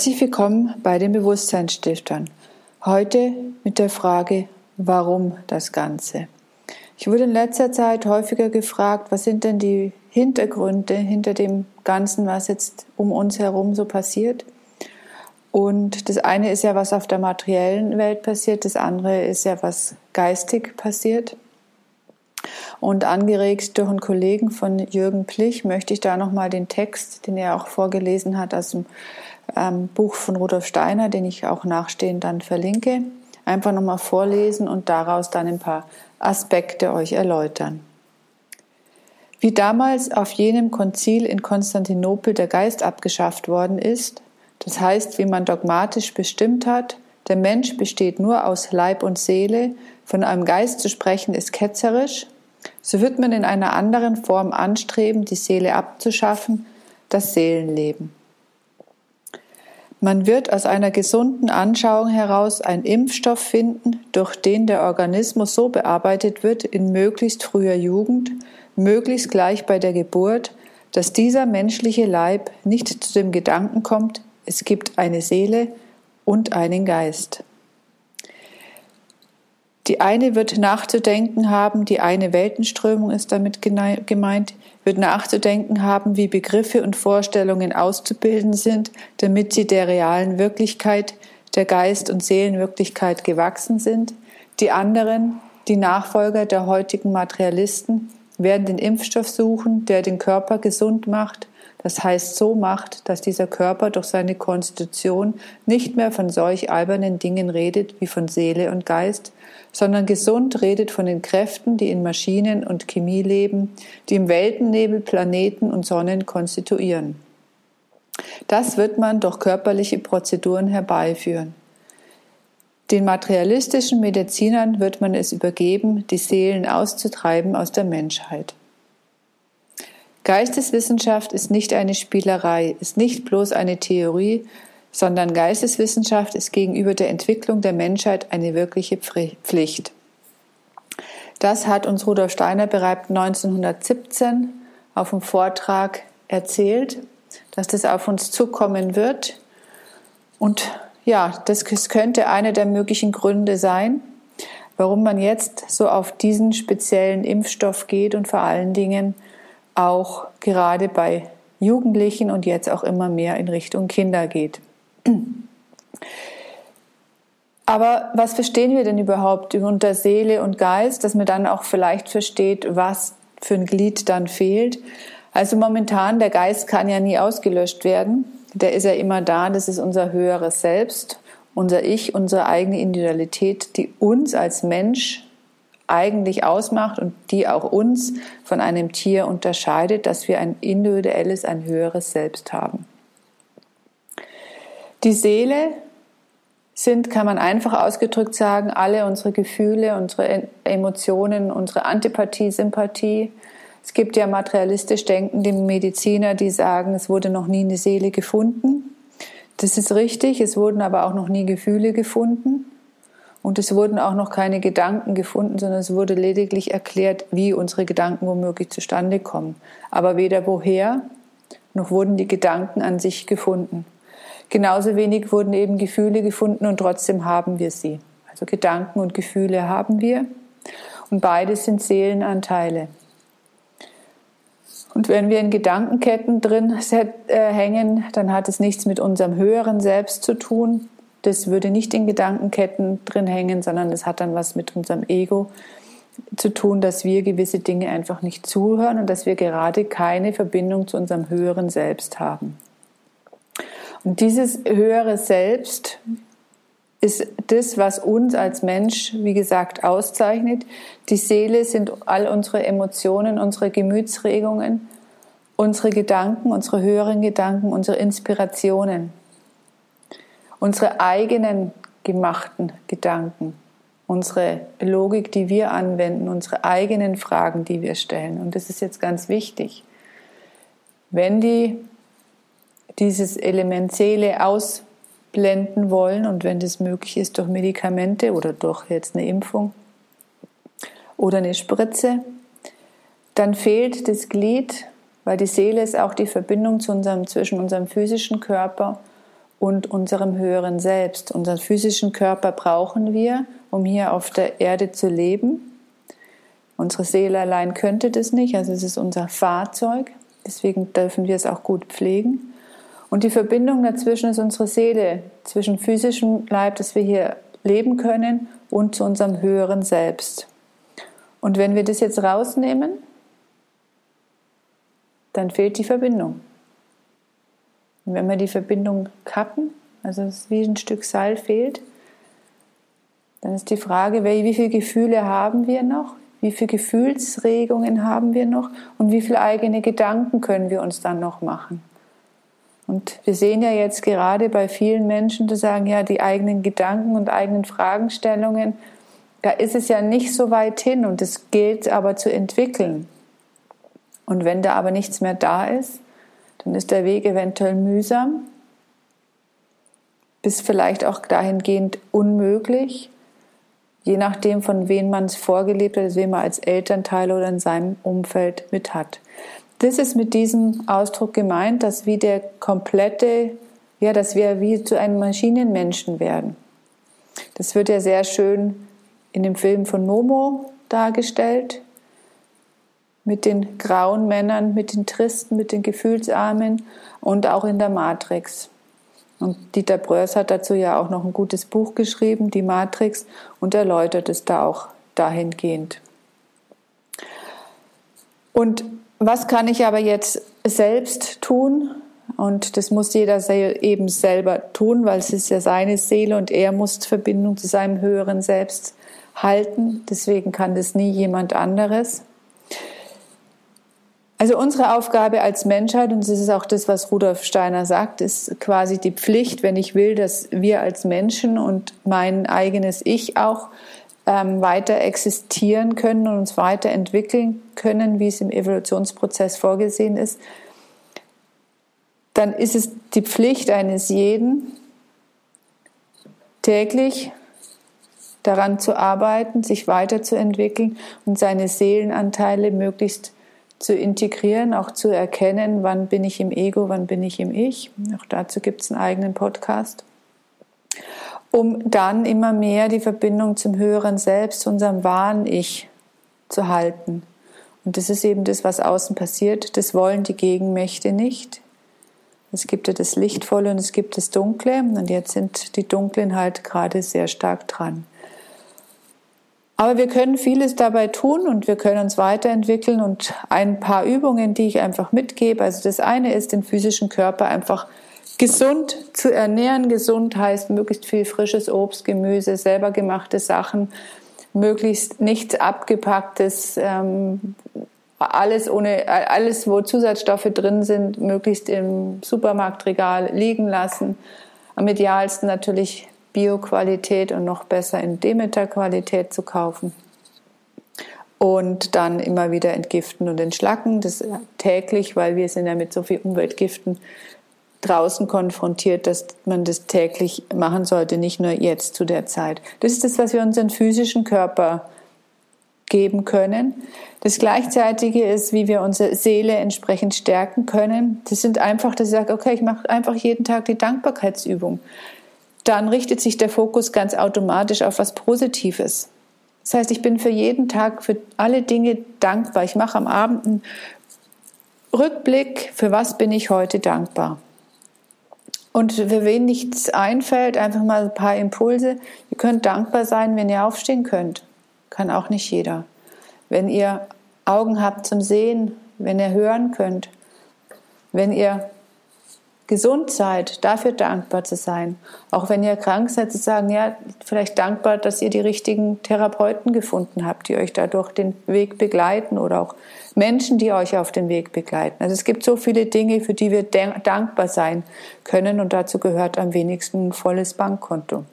Herzlich willkommen bei den Bewusstseinsstiftern. Heute mit der Frage, warum das Ganze? Ich wurde in letzter Zeit häufiger gefragt, was sind denn die Hintergründe hinter dem Ganzen, was jetzt um uns herum so passiert? Und das eine ist ja, was auf der materiellen Welt passiert, das andere ist ja, was geistig passiert. Und angeregt durch einen Kollegen von Jürgen Plich möchte ich da nochmal den Text, den er auch vorgelesen hat aus dem ähm, Buch von Rudolf Steiner, den ich auch nachstehend dann verlinke, einfach nochmal vorlesen und daraus dann ein paar Aspekte euch erläutern. Wie damals auf jenem Konzil in Konstantinopel der Geist abgeschafft worden ist, das heißt, wie man dogmatisch bestimmt hat, der Mensch besteht nur aus Leib und Seele, von einem Geist zu sprechen ist ketzerisch, so wird man in einer anderen Form anstreben, die Seele abzuschaffen, das Seelenleben. Man wird aus einer gesunden Anschauung heraus einen Impfstoff finden, durch den der Organismus so bearbeitet wird in möglichst früher Jugend, möglichst gleich bei der Geburt, dass dieser menschliche Leib nicht zu dem Gedanken kommt, es gibt eine Seele und einen Geist. Die eine wird nachzudenken haben, die eine Weltenströmung ist damit gemeint, wird nachzudenken haben, wie Begriffe und Vorstellungen auszubilden sind, damit sie der realen Wirklichkeit, der Geist- und Seelenwirklichkeit gewachsen sind. Die anderen, die Nachfolger der heutigen Materialisten, werden den Impfstoff suchen, der den Körper gesund macht, das heißt so macht, dass dieser Körper durch seine Konstitution nicht mehr von solch albernen Dingen redet wie von Seele und Geist, sondern gesund redet von den Kräften, die in Maschinen und Chemie leben, die im Weltennebel Planeten und Sonnen konstituieren. Das wird man durch körperliche Prozeduren herbeiführen. Den materialistischen Medizinern wird man es übergeben, die Seelen auszutreiben aus der Menschheit. Geisteswissenschaft ist nicht eine Spielerei, ist nicht bloß eine Theorie, sondern Geisteswissenschaft ist gegenüber der Entwicklung der Menschheit eine wirkliche Pflicht. Das hat uns Rudolf Steiner bereits 1917 auf dem Vortrag erzählt, dass das auf uns zukommen wird. Und ja, das könnte einer der möglichen Gründe sein, warum man jetzt so auf diesen speziellen Impfstoff geht und vor allen Dingen auch gerade bei Jugendlichen und jetzt auch immer mehr in Richtung Kinder geht. Aber was verstehen wir denn überhaupt unter Seele und Geist, dass man dann auch vielleicht versteht, was für ein Glied dann fehlt? Also momentan, der Geist kann ja nie ausgelöscht werden. Der ist ja immer da, das ist unser höheres Selbst, unser Ich, unsere eigene Individualität, die uns als Mensch eigentlich ausmacht und die auch uns von einem Tier unterscheidet, dass wir ein individuelles, ein höheres Selbst haben. Die Seele sind, kann man einfach ausgedrückt sagen, alle unsere Gefühle, unsere Emotionen, unsere Antipathie, Sympathie. Es gibt ja materialistisch denkende Mediziner, die sagen, es wurde noch nie eine Seele gefunden. Das ist richtig, es wurden aber auch noch nie Gefühle gefunden. Und es wurden auch noch keine Gedanken gefunden, sondern es wurde lediglich erklärt, wie unsere Gedanken womöglich zustande kommen. Aber weder woher, noch wurden die Gedanken an sich gefunden. Genauso wenig wurden eben Gefühle gefunden und trotzdem haben wir sie. Also Gedanken und Gefühle haben wir und beides sind Seelenanteile. Und wenn wir in Gedankenketten drin äh, hängen, dann hat es nichts mit unserem höheren Selbst zu tun, das würde nicht in Gedankenketten drin hängen, sondern es hat dann was mit unserem Ego zu tun, dass wir gewisse Dinge einfach nicht zuhören und dass wir gerade keine Verbindung zu unserem höheren Selbst haben. Und dieses höhere Selbst ist das, was uns als Mensch, wie gesagt, auszeichnet. Die Seele sind all unsere Emotionen, unsere Gemütsregungen, unsere Gedanken, unsere höheren Gedanken, unsere Inspirationen unsere eigenen gemachten Gedanken, unsere Logik, die wir anwenden, unsere eigenen Fragen, die wir stellen. Und das ist jetzt ganz wichtig. Wenn die dieses Element Seele ausblenden wollen und wenn das möglich ist durch Medikamente oder durch jetzt eine Impfung oder eine Spritze, dann fehlt das Glied, weil die Seele ist auch die Verbindung zu unserem, zwischen unserem physischen Körper und unserem höheren Selbst. Unseren physischen Körper brauchen wir, um hier auf der Erde zu leben. Unsere Seele allein könnte das nicht, also es ist unser Fahrzeug. Deswegen dürfen wir es auch gut pflegen. Und die Verbindung dazwischen ist unsere Seele, zwischen physischem Leib, das wir hier leben können, und zu unserem höheren Selbst. Und wenn wir das jetzt rausnehmen, dann fehlt die Verbindung. Und wenn wir die Verbindung kappen, also es wie ein Stück Seil fehlt, dann ist die Frage, wie viele Gefühle haben wir noch? Wie viele Gefühlsregungen haben wir noch? Und wie viele eigene Gedanken können wir uns dann noch machen? Und wir sehen ja jetzt gerade bei vielen Menschen, die sagen, ja, die eigenen Gedanken und eigenen Fragestellungen, da ist es ja nicht so weit hin und es gilt aber zu entwickeln. Und wenn da aber nichts mehr da ist, dann ist der Weg eventuell mühsam, bis vielleicht auch dahingehend unmöglich, je nachdem, von wem man es vorgelebt hat, wen man als Elternteil oder in seinem Umfeld mit hat. Das ist mit diesem Ausdruck gemeint, dass wie der komplette, ja, dass wir wie zu einem Maschinenmenschen werden. Das wird ja sehr schön in dem Film von Momo dargestellt, mit den grauen Männern, mit den Tristen, mit den Gefühlsarmen und auch in der Matrix. Und Dieter Bröers hat dazu ja auch noch ein gutes Buch geschrieben, die Matrix, und erläutert es da auch dahingehend. Und was kann ich aber jetzt selbst tun? Und das muss jeder eben selber tun, weil es ist ja seine Seele und er muss Verbindung zu seinem höheren Selbst halten. Deswegen kann das nie jemand anderes. Also unsere Aufgabe als Menschheit, und das ist auch das, was Rudolf Steiner sagt, ist quasi die Pflicht, wenn ich will, dass wir als Menschen und mein eigenes Ich auch ähm, weiter existieren können und uns weiterentwickeln können, wie es im Evolutionsprozess vorgesehen ist, dann ist es die Pflicht eines jeden, täglich daran zu arbeiten, sich weiterzuentwickeln und seine Seelenanteile möglichst zu integrieren, auch zu erkennen, wann bin ich im Ego, wann bin ich im Ich. Auch dazu gibt es einen eigenen Podcast. Um dann immer mehr die Verbindung zum höheren Selbst, zu unserem wahren Ich zu halten. Und das ist eben das, was außen passiert. Das wollen die Gegenmächte nicht. Es gibt ja das Lichtvolle und es gibt das Dunkle. Und jetzt sind die Dunklen halt gerade sehr stark dran. Aber wir können vieles dabei tun und wir können uns weiterentwickeln und ein paar Übungen, die ich einfach mitgebe. Also das eine ist, den physischen Körper einfach gesund zu ernähren. Gesund heißt möglichst viel frisches Obst, Gemüse, selber gemachte Sachen, möglichst nichts abgepacktes, ähm, alles ohne, alles, wo Zusatzstoffe drin sind, möglichst im Supermarktregal liegen lassen. Am idealsten natürlich Bio-Qualität und noch besser in Demeter-Qualität zu kaufen. Und dann immer wieder entgiften und entschlacken, das täglich, weil wir sind ja mit so viel Umweltgiften draußen konfrontiert, dass man das täglich machen sollte, nicht nur jetzt zu der Zeit. Das ist das, was wir unseren physischen Körper geben können. Das Gleichzeitige ist, wie wir unsere Seele entsprechend stärken können. Das sind einfach, dass ich sage, okay, ich mache einfach jeden Tag die Dankbarkeitsübung dann richtet sich der Fokus ganz automatisch auf was Positives. Das heißt, ich bin für jeden Tag, für alle Dinge dankbar. Ich mache am Abend einen Rückblick, für was bin ich heute dankbar. Und für wen nichts einfällt, einfach mal ein paar Impulse. Ihr könnt dankbar sein, wenn ihr aufstehen könnt. Kann auch nicht jeder. Wenn ihr Augen habt zum Sehen, wenn ihr hören könnt, wenn ihr gesund seid, dafür dankbar zu sein. Auch wenn ihr krank seid, zu sagen, ja, vielleicht dankbar, dass ihr die richtigen Therapeuten gefunden habt, die euch dadurch den Weg begleiten oder auch Menschen, die euch auf den Weg begleiten. Also es gibt so viele Dinge, für die wir dankbar sein können und dazu gehört am wenigsten ein volles Bankkonto.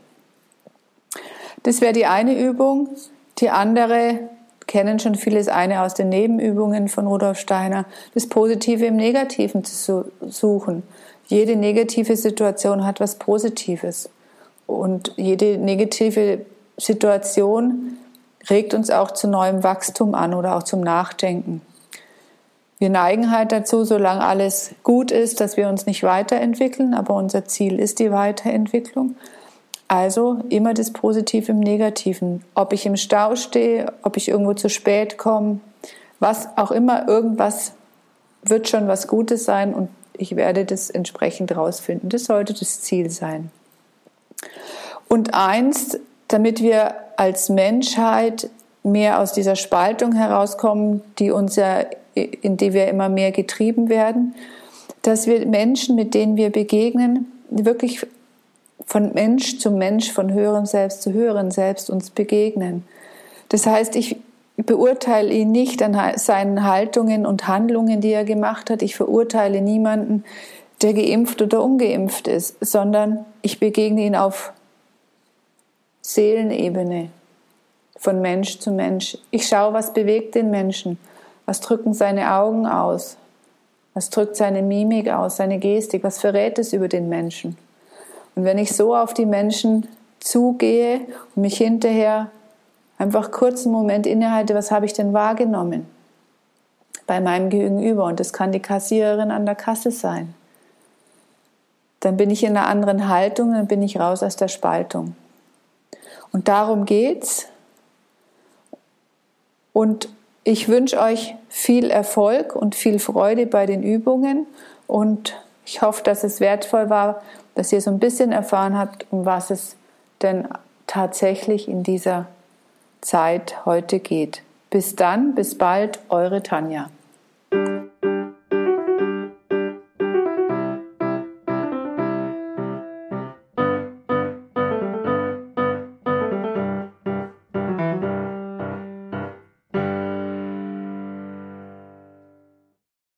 Das wäre die eine Übung. Die andere kennen schon vieles eine aus den Nebenübungen von Rudolf Steiner, das Positive im Negativen zu suchen jede negative Situation hat was Positives. Und jede negative Situation regt uns auch zu neuem Wachstum an oder auch zum Nachdenken. Wir neigen halt dazu, solange alles gut ist, dass wir uns nicht weiterentwickeln, aber unser Ziel ist die Weiterentwicklung. Also immer das Positive im Negativen. Ob ich im Stau stehe, ob ich irgendwo zu spät komme, was auch immer, irgendwas wird schon was Gutes sein und ich werde das entsprechend rausfinden. Das sollte das Ziel sein. Und eins, damit wir als Menschheit mehr aus dieser Spaltung herauskommen, die uns ja, in die wir immer mehr getrieben werden, dass wir Menschen, mit denen wir begegnen, wirklich von Mensch zu Mensch, von höherem Selbst zu höherem Selbst uns begegnen. Das heißt, ich beurteile ihn nicht an seinen Haltungen und Handlungen, die er gemacht hat. Ich verurteile niemanden, der geimpft oder ungeimpft ist, sondern ich begegne ihn auf Seelenebene, von Mensch zu Mensch. Ich schaue, was bewegt den Menschen, was drücken seine Augen aus, was drückt seine Mimik aus, seine Gestik, was verrät es über den Menschen. Und wenn ich so auf die Menschen zugehe und mich hinterher einfach kurz einen Moment innehalte, was habe ich denn wahrgenommen bei meinem Gegenüber? Und das kann die Kassiererin an der Kasse sein. Dann bin ich in einer anderen Haltung, dann bin ich raus aus der Spaltung. Und darum geht's. Und ich wünsche euch viel Erfolg und viel Freude bei den Übungen und ich hoffe, dass es wertvoll war, dass ihr so ein bisschen erfahren habt, um was es denn tatsächlich in dieser Zeit heute geht. Bis dann, bis bald, eure Tanja.